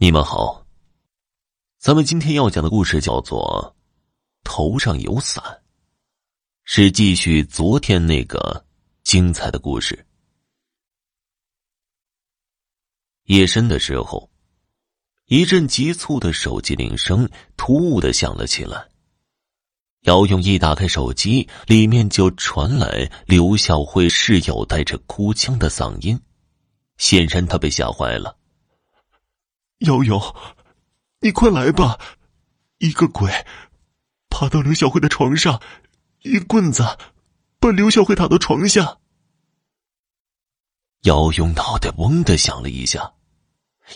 你们好，咱们今天要讲的故事叫做《头上有伞》，是继续昨天那个精彩的故事。夜深的时候，一阵急促的手机铃声突兀的响了起来。姚勇一打开手机，里面就传来刘小慧室友带着哭腔的嗓音，显然他被吓坏了。瑶瑶，你快来吧！一个鬼爬到刘小慧的床上，一棍子把刘小慧打到床下。姚勇脑袋嗡的响了一下，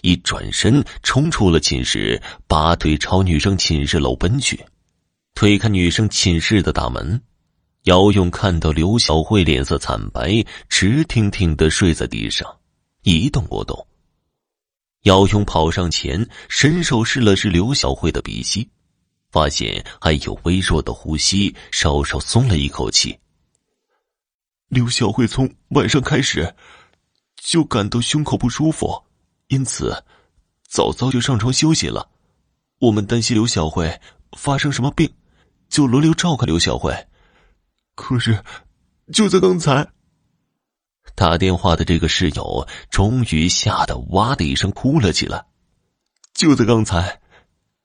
一转身冲出了寝室，拔腿朝女生寝室楼奔去。推开女生寝室的大门，姚勇看到刘小慧脸色惨白，直挺挺的睡在地上，一动不动。姚勇跑上前，伸手试了试刘小慧的鼻息，发现还有微弱的呼吸，稍稍松了一口气。刘小慧从晚上开始就感到胸口不舒服，因此早早就上床休息了。我们担心刘小慧发生什么病，就轮流照看刘小慧。可是就在刚才。打电话的这个室友终于吓得哇的一声哭了起来。就在刚才，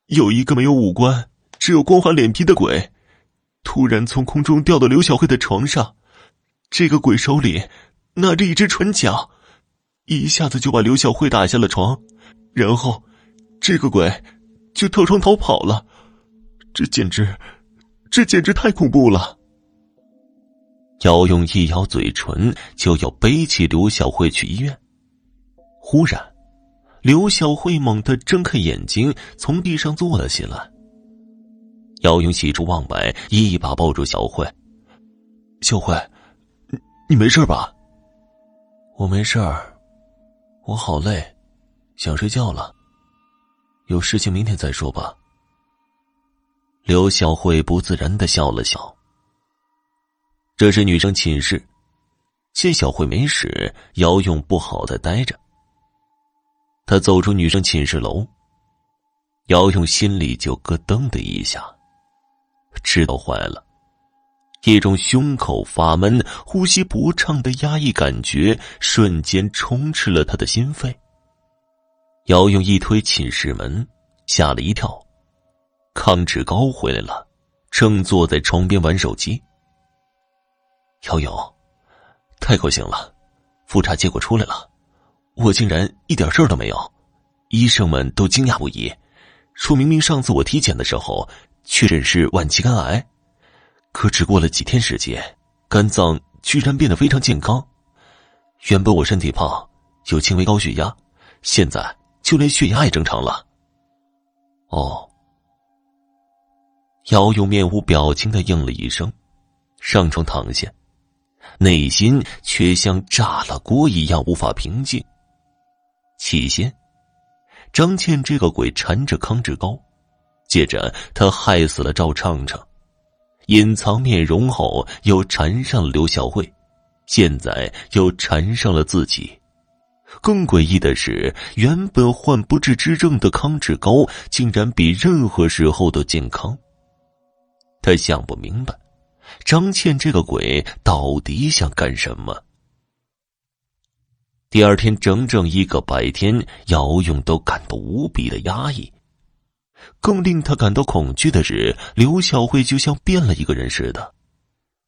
有一个没有五官、只有光滑脸皮的鬼，突然从空中掉到刘小慧的床上。这个鬼手里拿着一只唇甲，一下子就把刘小慧打下了床。然后，这个鬼就跳窗逃跑了。这简直，这简直太恐怖了。姚勇一咬嘴唇，就要背起刘小慧去医院。忽然，刘小慧猛地睁开眼睛，从地上坐了起来。姚勇喜出望外，一把抱住小慧：“小慧，你你没事吧？”“我没事儿，我好累，想睡觉了。有事情明天再说吧。”刘小慧不自然的笑了笑。这是女生寝室，见小慧没事，姚勇不好再待着。他走出女生寝室楼，姚勇心里就咯噔的一下，知道坏了，一种胸口发闷、呼吸不畅的压抑感觉瞬间充斥了他的心肺。姚勇一推寝室门，吓了一跳，康志高回来了，正坐在床边玩手机。姚勇，太高兴了！复查结果出来了，我竟然一点事儿都没有，医生们都惊讶不已，说明明上次我体检的时候确诊是晚期肝癌，可只过了几天时间，肝脏居然变得非常健康。原本我身体胖，有轻微高血压，现在就连血压也正常了。哦，姚勇面无表情的应了一声，上床躺下。内心却像炸了锅一样无法平静。起先，张倩这个鬼缠着康志高，接着他害死了赵畅畅，隐藏面容后又缠上了刘小慧，现在又缠上了自己。更诡异的是，原本患不治之症的康志高，竟然比任何时候都健康。他想不明白。张倩这个鬼到底想干什么？第二天整整一个白天，姚勇都感到无比的压抑。更令他感到恐惧的是，刘小慧就像变了一个人似的，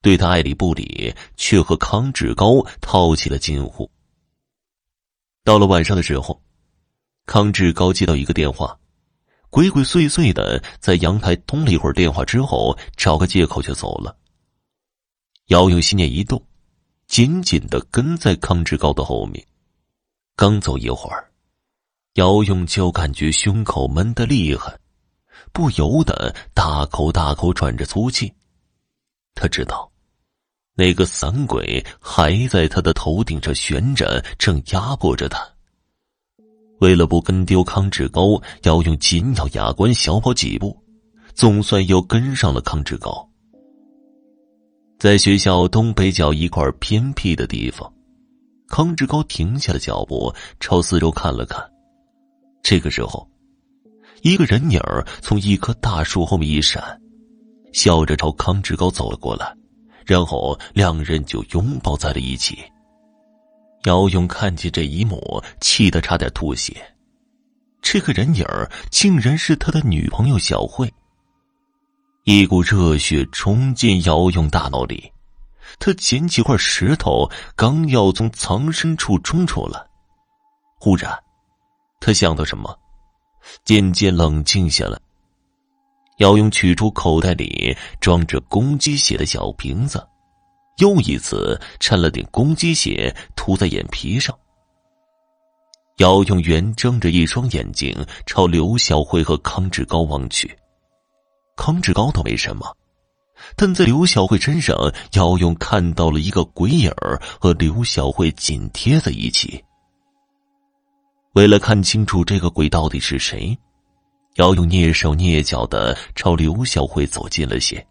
对他爱理不理，却和康志高套起了近乎。到了晚上的时候，康志高接到一个电话，鬼鬼祟祟的在阳台通了一会儿电话之后，找个借口就走了。姚勇心念一动，紧紧的跟在康志高的后面。刚走一会儿，姚勇就感觉胸口闷得厉害，不由得大口大口喘着粗气。他知道，那个散鬼还在他的头顶上悬着，正压迫着他。为了不跟丢康志高，姚勇紧咬牙关，小跑几步，总算又跟上了康志高。在学校东北角一块偏僻的地方，康志高停下了脚步，朝四周看了看。这个时候，一个人影从一棵大树后面一闪，笑着朝康志高走了过来，然后两人就拥抱在了一起。姚勇看见这一幕，气得差点吐血。这个人影竟然是他的女朋友小慧。一股热血冲进姚勇大脑里，他捡起块石头，刚要从藏身处冲出来，忽然，他想到什么，渐渐冷静下来。姚勇取出口袋里装着公鸡血的小瓶子。又一次掺了点公鸡血，涂在眼皮上。姚永元睁着一双眼睛朝刘小慧和康志高望去。康志高倒没什么，但在刘小慧身上，姚勇看到了一个鬼影儿和刘小慧紧贴在一起。为了看清楚这个鬼到底是谁，姚勇蹑手蹑脚的朝刘小慧走近了些。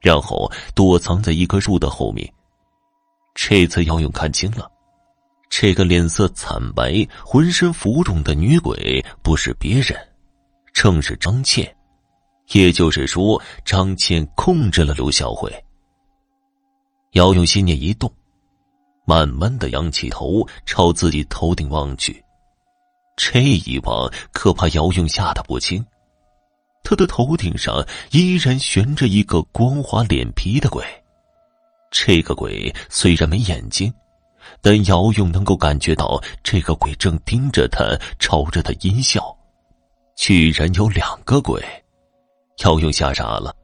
然后躲藏在一棵树的后面。这次姚勇看清了，这个脸色惨白、浑身浮肿的女鬼不是别人，正是张倩。也就是说，张倩控制了刘小慧。姚勇心念一动，慢慢的仰起头，朝自己头顶望去。这一望，可把姚勇吓得不轻。他的头顶上依然悬着一个光滑脸皮的鬼，这个鬼虽然没眼睛，但姚勇能够感觉到这个鬼正盯着他，朝着他阴笑。居然有两个鬼，姚勇吓傻了，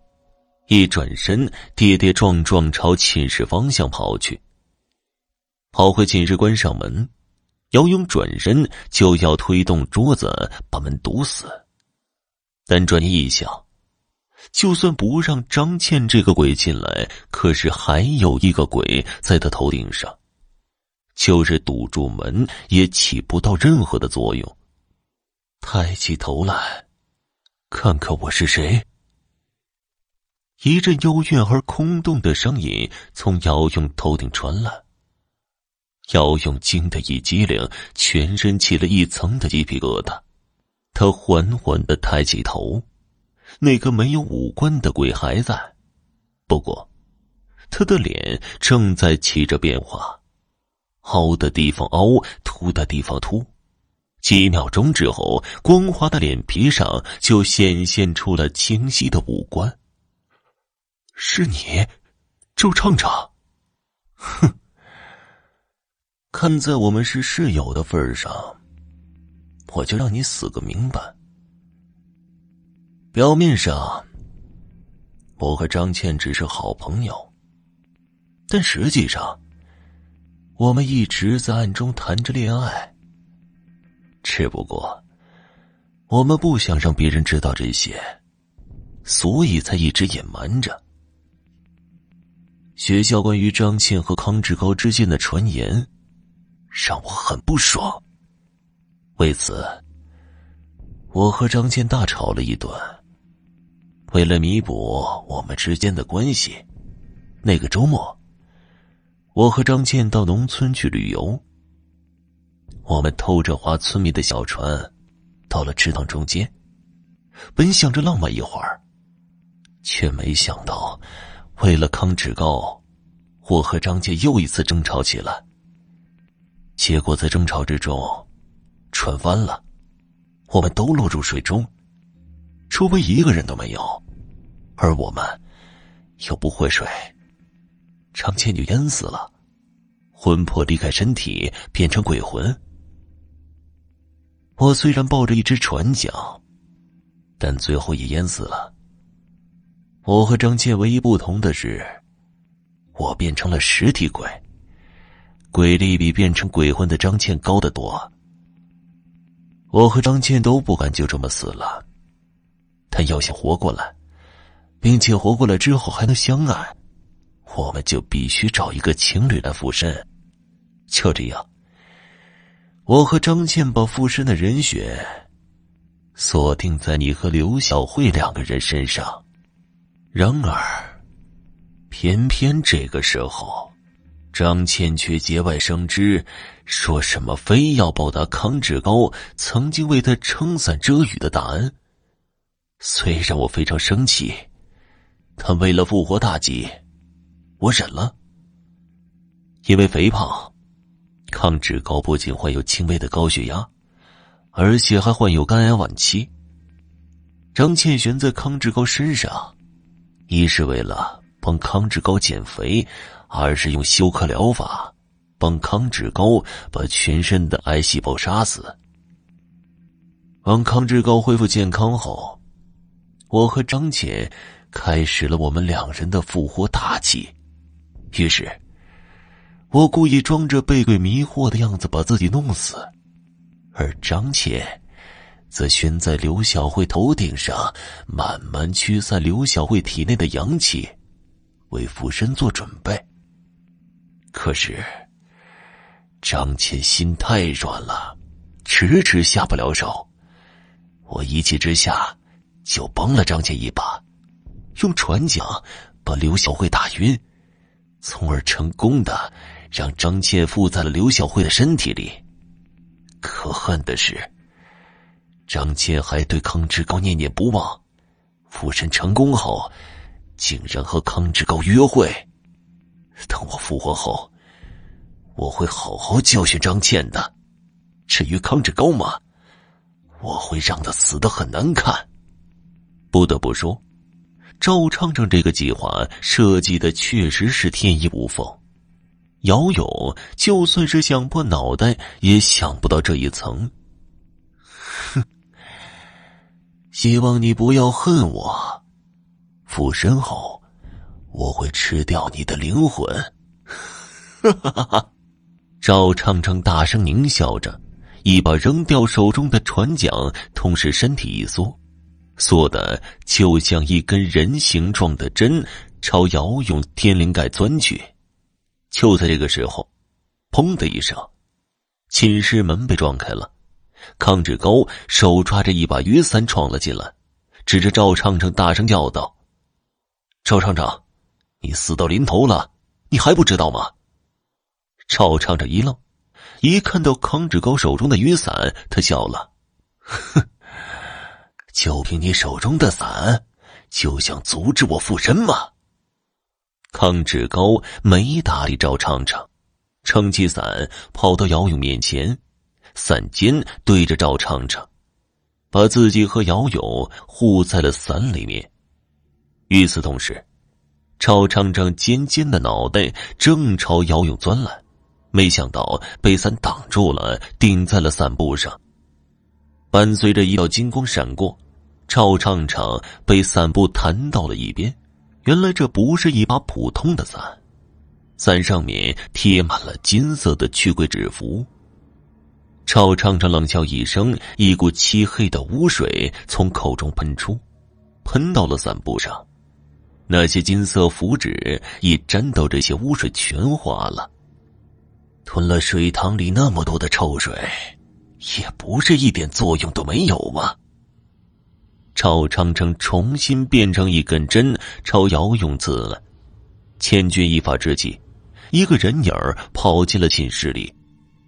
一转身跌跌撞撞朝寝室方向跑去。跑回寝室关上门，姚勇转身就要推动桌子把门堵死。但转念一想，就算不让张倩这个鬼进来，可是还有一个鬼在他头顶上，就是堵住门也起不到任何的作用。抬起头来，看看我是谁。一阵幽怨而空洞的声音从姚勇头顶传来，姚勇惊得一激灵，全身起了一层的鸡皮疙瘩。他缓缓的抬起头，那个没有五官的鬼还在，不过，他的脸正在起着变化，凹的地方凹，凸的地方凸。几秒钟之后，光滑的脸皮上就显现出了清晰的五官。是你，周厂长。哼，看在我们是室友的份上。我就让你死个明白。表面上，我和张倩只是好朋友，但实际上，我们一直在暗中谈着恋爱。只不过，我们不想让别人知道这些，所以才一直隐瞒着。学校关于张倩和康志高之间的传言，让我很不爽。为此，我和张倩大吵了一顿。为了弥补我们之间的关系，那个周末，我和张倩到农村去旅游。我们偷着划村民的小船，到了池塘中间，本想着浪漫一会儿，却没想到，为了康志高，我和张倩又一次争吵起来。结果在争吵之中。船翻了，我们都落入水中，周围一个人都没有，而我们又不会水，张倩就淹死了，魂魄离开身体变成鬼魂。我虽然抱着一只船桨，但最后也淹死了。我和张倩唯一不同的是，我变成了实体鬼，鬼力比变成鬼魂的张倩高得多。我和张倩都不敢就这么死了，但要想活过来，并且活过来之后还能相爱，我们就必须找一个情侣来附身。就这样，我和张倩把附身的人选锁定在你和刘小慧两个人身上。然而，偏偏这个时候，张倩却节外生枝，说什么非要报答康志高曾经为他撑伞遮雨的大恩。虽然我非常生气，但为了复活大计，我忍了。因为肥胖，康志高不仅患有轻微的高血压，而且还患有肝癌晚期。张倩悬在康志高身上，一是为了帮康志高减肥。二是用休克疗法，帮康志高把全身的癌细胞杀死。当康志高恢复健康后，我和张倩开始了我们两人的复活大计。于是，我故意装着被鬼迷惑的样子把自己弄死，而张倩则悬在刘小慧头顶上，慢慢驱散刘小慧体内的阳气，为附身做准备。可是，张倩心太软了，迟迟下不了手。我一气之下，就帮了张倩一把，用船桨把刘小慧打晕，从而成功的让张倩附在了刘小慧的身体里。可恨的是，张倩还对康志高念念不忘，附身成功后，竟然和康志高约会。等我复活后，我会好好教训张倩的。至于康志高嘛，我会让他死的很难看。不得不说，赵畅畅这个计划设计的确实是天衣无缝。姚勇就算是想破脑袋也想不到这一层。哼，希望你不要恨我。附身后。我会吃掉你的灵魂！哈哈哈哈赵畅畅大声狞笑着，一把扔掉手中的船桨，同时身体一缩，缩的就像一根人形状的针，朝姚勇天灵盖钻去。就在这个时候，砰的一声，寝室门被撞开了，康志高手抓着一把雨伞闯了进来，指着赵畅畅大声叫道：“赵畅畅！”你死到临头了，你还不知道吗？赵畅畅一愣，一看到康志高手中的雨伞，他笑了：“哼，就凭你手中的伞，就想阻止我附身吗？”康志高没搭理赵畅畅，撑起伞跑到姚勇面前，伞尖对着赵畅畅，把自己和姚勇护在了伞里面。与此同时。赵畅畅尖尖的脑袋正朝姚勇钻来，没想到被伞挡住了，顶在了伞布上。伴随着一道金光闪过，赵畅畅被伞布弹到了一边。原来这不是一把普通的伞，伞上面贴满了金色的驱鬼纸符。赵畅畅冷笑一声，一股漆黑的污水从口中喷出，喷到了伞布上。那些金色符纸一沾到这些污水，全化了。吞了水塘里那么多的臭水，也不是一点作用都没有吗？赵昌昌重新变成一根针，朝姚勇刺了。千钧一发之际，一个人影跑进了寝室里，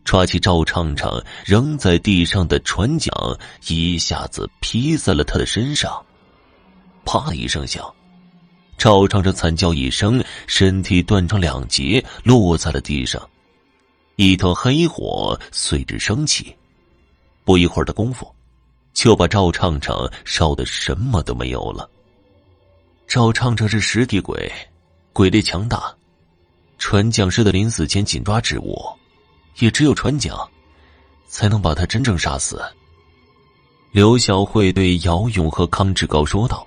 抓起赵昌昌扔在地上的船桨，一下子劈在了他的身上。啪一声响。赵昌昌惨叫一声，身体断成两截，落在了地上。一团黑火随之升起，不一会儿的功夫，就把赵畅畅烧的什么都没有了。赵畅畅是实体鬼，鬼力强大，船桨师的临死前紧抓之物，也只有船桨，才能把他真正杀死。刘小慧对姚勇和康志高说道。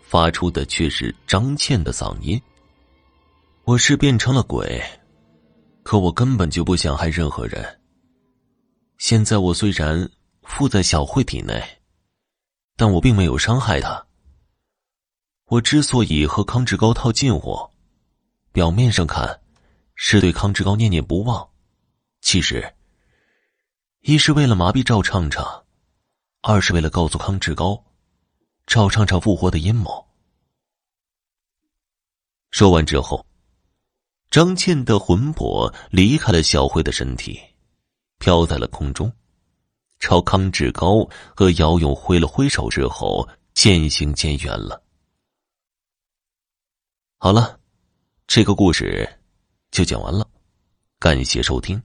发出的却是张倩的嗓音。我是变成了鬼，可我根本就不想害任何人。现在我虽然附在小慧体内，但我并没有伤害她。我之所以和康志高套近乎，表面上看是对康志高念念不忘，其实一是为了麻痹赵畅畅，二是为了告诉康志高。赵畅畅复活的阴谋。说完之后，张倩的魂魄离开了小慧的身体，飘在了空中，朝康志高和姚勇挥了挥手之后，渐行渐远了。好了，这个故事就讲完了，感谢收听。